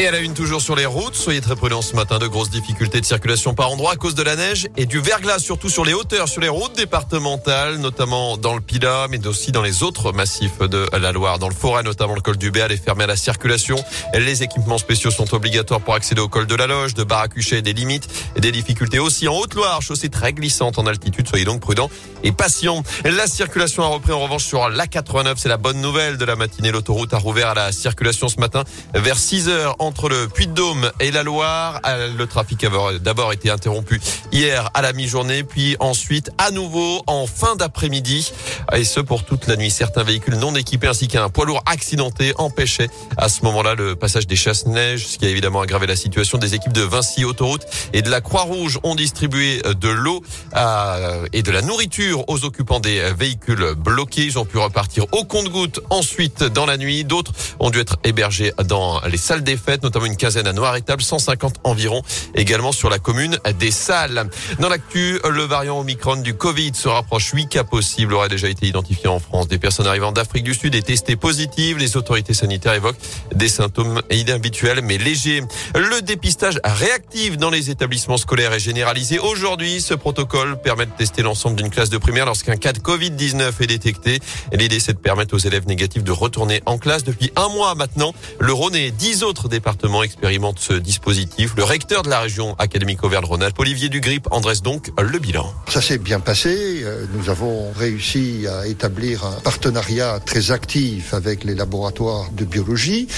Et à la une toujours sur les routes, soyez très prudents ce matin, de grosses difficultés de circulation par endroits à cause de la neige et du verglas, surtout sur les hauteurs, sur les routes départementales, notamment dans le Pila, mais aussi dans les autres massifs de la Loire. Dans le forêt, notamment le col du Béal est fermé à la circulation. Les équipements spéciaux sont obligatoires pour accéder au col de la Loge, de Baracuchet, des limites et des difficultés aussi en Haute-Loire, chaussée très glissante en altitude, soyez donc prudents et patients. La circulation a repris en revanche sur la 89, c'est la bonne nouvelle de la matinée. L'autoroute a rouvert à la circulation ce matin vers 6 heures entre le Puy-de-Dôme et la Loire. Euh, le trafic a d'abord été interrompu hier à la mi-journée, puis ensuite à nouveau en fin d'après-midi. Et ce pour toute la nuit. Certains véhicules non équipés ainsi qu'un poids lourd accidenté empêchaient à ce moment-là le passage des chasse-neige, ce qui a évidemment aggravé la situation. Des équipes de Vinci Autoroute et de la Croix-Rouge ont distribué de l'eau et de la nourriture aux occupants des véhicules bloqués. Ils ont pu repartir au compte-gouttes ensuite dans la nuit. D'autres ont dû être hébergés dans les salles des fêtes, notamment une quinzaine à Noir-Étable, 150 environ également sur la commune des Salles. Dans l'actu, le variant Omicron du Covid se rapproche. 8 cas possibles auraient déjà été identifiés en France. Des personnes arrivant d'Afrique du Sud et testées positives. Les autorités sanitaires évoquent des symptômes inhabituels mais légers. Le dépistage réactif dans les établissements scolaires est généralisé. Aujourd'hui, ce protocole permet de tester l'ensemble d'une classe de primaire lorsqu'un cas de Covid-19 est détecté. L'idée, c'est de permettre aux élèves négatifs de retourner en classe depuis un mois maintenant. Le Rhône et dix autres départements expérimente ce dispositif. Le recteur de la région académique Auvergne-Rhône-Alpes, Olivier Dugrip, en dresse donc le bilan. Ça s'est bien passé. Euh, nous avons réussi à établir un partenariat très actif avec les laboratoires de biologie.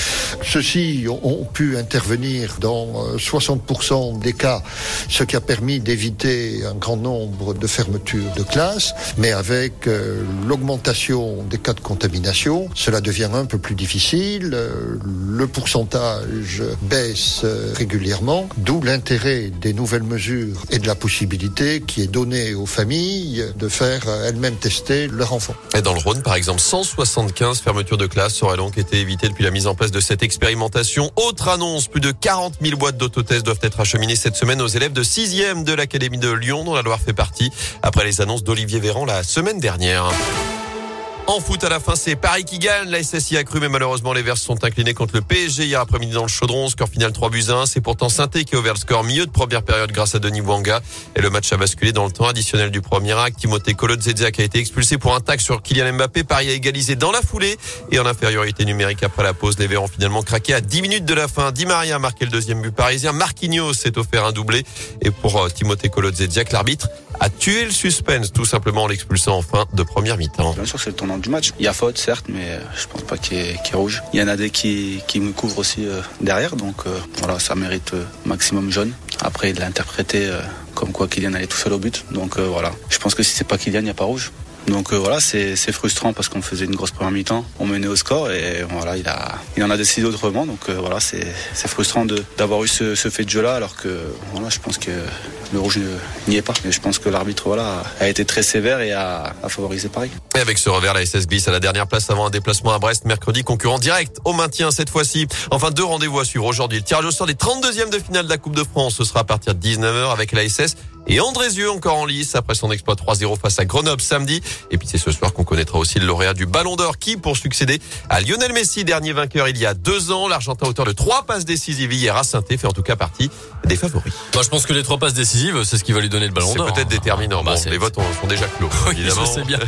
Ceux-ci ont pu intervenir dans 60% euh, des cas, ce qui a permis d'éviter un grand nombre de fermetures de classes. Mais avec euh, l'augmentation des cas de contamination, cela devient un peu plus difficile. Le pourcentage baisse euh, régulièrement, d'où l'intérêt des nouvelles mesures et de la possibilité qui est donnée aux familles de faire euh, elles-mêmes tester leur enfant. Et dans le Rhône, par exemple, 175 fermetures de classes auraient donc été évitées depuis la mise en place de cette expérimentation. Autre annonce, plus de 40 000 boîtes d'autotests doivent être acheminées cette semaine aux élèves de 6e de l'Académie de Lyon, dont la Loire fait partie, après les annonces d'Olivier Véran la semaine dernière. En foot, à la fin, c'est Paris qui gagne. La SSI a cru, mais malheureusement, les Verts sont inclinés contre le PSG hier après-midi dans le chaudron. Score final 3 buts 1. C'est pourtant Sainté qui a ouvert le score mieux de première période grâce à Denis Wanga. Et le match a basculé dans le temps additionnel du premier acte. Timothée Kolodziejczak a été expulsé pour un tac sur Kylian Mbappé. Paris a égalisé dans la foulée et en infériorité numérique après la pause. Les Verts ont finalement craqué à 10 minutes de la fin. Di Maria a marqué le deuxième but parisien. Marquinhos s'est offert un doublé. Et pour euh, Timothée Kolodziejczak, l'arbitre a tué le suspense tout simplement en l'expulsant en fin de première mi-temps. Du match. Il y a faute, certes, mais je pense pas qu'il est rouge. Il y en a des qui, me couvrent aussi euh, derrière, donc euh, voilà, ça mérite euh, maximum jaune. Après, il l'a interprété comme quoi Kylian allait tout seul au but. Donc voilà, je pense que si c'est pas Kylian, il n'y a pas rouge. Donc voilà, c'est frustrant parce qu'on faisait une grosse première mi-temps, on menait au score et voilà, il, a, il en a décidé autrement. Donc voilà, c'est frustrant d'avoir eu ce, ce, fait de jeu-là alors que voilà, je pense que le rouge n'y est pas. Mais je pense que l'arbitre voilà, a été très sévère et a, a, favorisé Paris. Et avec ce revers, la SS glisse à la dernière place avant un déplacement à Brest mercredi, concurrent direct au maintien cette fois-ci. Enfin, deux rendez-vous à suivre aujourd'hui. Le tirage au sort des 32e de finale de la Coupe de France, ce sera à partir de 19h avec la SS et Andrézieux encore en lice après son exploit 3-0 face à Grenoble samedi. Et puis c'est ce soir qu'on connaîtra aussi le lauréat du Ballon d'Or qui, pour succéder à Lionel Messi, dernier vainqueur il y a deux ans, l'Argentin auteur de trois passes décisives hier à saint fait en tout cas partie des favoris. Moi, je pense que les trois passes décisives, c'est ce qui va lui donner le Ballon d'Or. C'est peut-être déterminant. Ah, bah, les votes sont déjà clos. évidemment. je sais bien.